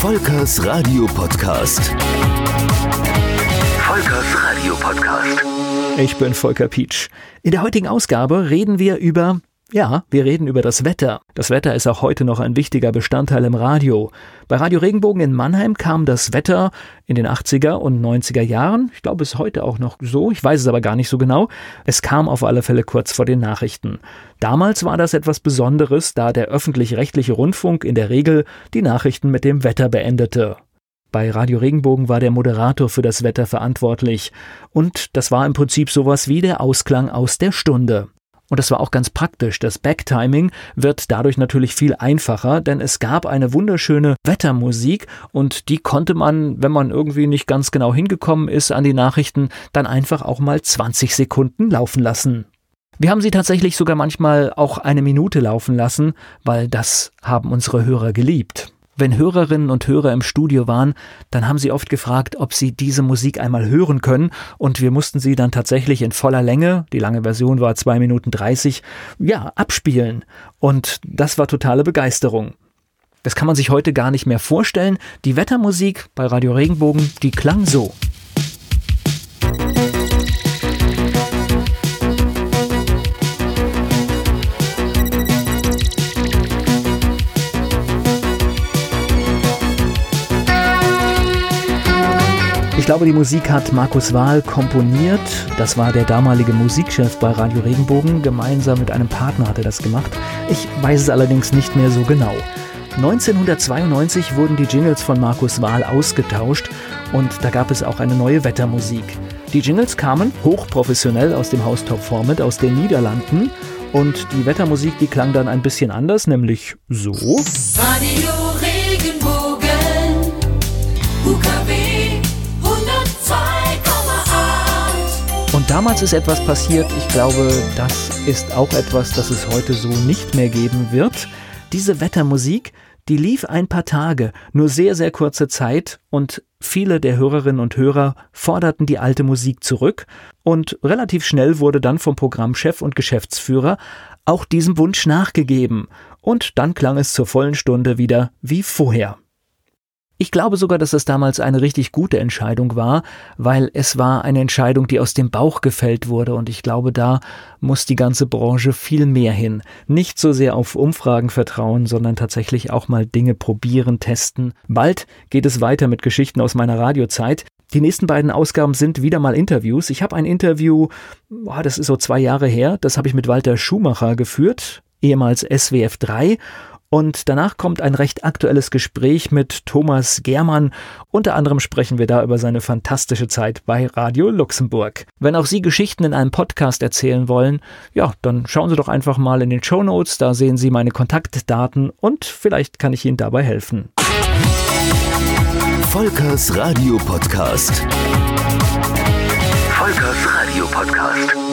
Volkers Radio Podcast. Volkers Radio Podcast. Ich bin Volker Pietsch. In der heutigen Ausgabe reden wir über ja, wir reden über das Wetter. Das Wetter ist auch heute noch ein wichtiger Bestandteil im Radio. Bei Radio Regenbogen in Mannheim kam das Wetter in den 80er und 90er Jahren, ich glaube es heute auch noch so, ich weiß es aber gar nicht so genau, es kam auf alle Fälle kurz vor den Nachrichten. Damals war das etwas Besonderes, da der öffentlich-rechtliche Rundfunk in der Regel die Nachrichten mit dem Wetter beendete. Bei Radio Regenbogen war der Moderator für das Wetter verantwortlich. Und das war im Prinzip sowas wie der Ausklang aus der Stunde. Und das war auch ganz praktisch. Das Backtiming wird dadurch natürlich viel einfacher, denn es gab eine wunderschöne Wettermusik und die konnte man, wenn man irgendwie nicht ganz genau hingekommen ist an die Nachrichten, dann einfach auch mal 20 Sekunden laufen lassen. Wir haben sie tatsächlich sogar manchmal auch eine Minute laufen lassen, weil das haben unsere Hörer geliebt. Wenn Hörerinnen und Hörer im Studio waren, dann haben sie oft gefragt, ob sie diese Musik einmal hören können und wir mussten sie dann tatsächlich in voller Länge, die lange Version war zwei Minuten dreißig, ja, abspielen. Und das war totale Begeisterung. Das kann man sich heute gar nicht mehr vorstellen. Die Wettermusik bei Radio Regenbogen, die klang so. Glaube, die Musik hat Markus Wahl komponiert. Das war der damalige Musikchef bei Radio Regenbogen. Gemeinsam mit einem Partner hat er das gemacht. Ich weiß es allerdings nicht mehr so genau. 1992 wurden die Jingles von Markus Wahl ausgetauscht und da gab es auch eine neue Wettermusik. Die Jingles kamen hochprofessionell aus dem Haus Top Format aus den Niederlanden und die Wettermusik, die klang dann ein bisschen anders, nämlich so. Radio damals ist etwas passiert, ich glaube, das ist auch etwas, das es heute so nicht mehr geben wird. Diese Wettermusik, die lief ein paar Tage, nur sehr, sehr kurze Zeit und viele der Hörerinnen und Hörer forderten die alte Musik zurück und relativ schnell wurde dann vom Programmchef und Geschäftsführer auch diesem Wunsch nachgegeben und dann klang es zur vollen Stunde wieder wie vorher. Ich glaube sogar, dass es damals eine richtig gute Entscheidung war, weil es war eine Entscheidung, die aus dem Bauch gefällt wurde und ich glaube, da muss die ganze Branche viel mehr hin. Nicht so sehr auf Umfragen vertrauen, sondern tatsächlich auch mal Dinge probieren, testen. Bald geht es weiter mit Geschichten aus meiner Radiozeit. Die nächsten beiden Ausgaben sind wieder mal Interviews. Ich habe ein Interview, boah, das ist so zwei Jahre her, das habe ich mit Walter Schumacher geführt, ehemals SWF 3 und danach kommt ein recht aktuelles Gespräch mit Thomas Germann. Unter anderem sprechen wir da über seine fantastische Zeit bei Radio Luxemburg. Wenn auch Sie Geschichten in einem Podcast erzählen wollen, ja, dann schauen Sie doch einfach mal in den Show Notes. Da sehen Sie meine Kontaktdaten und vielleicht kann ich Ihnen dabei helfen. Volkers Radio Podcast. Volkers Radio Podcast.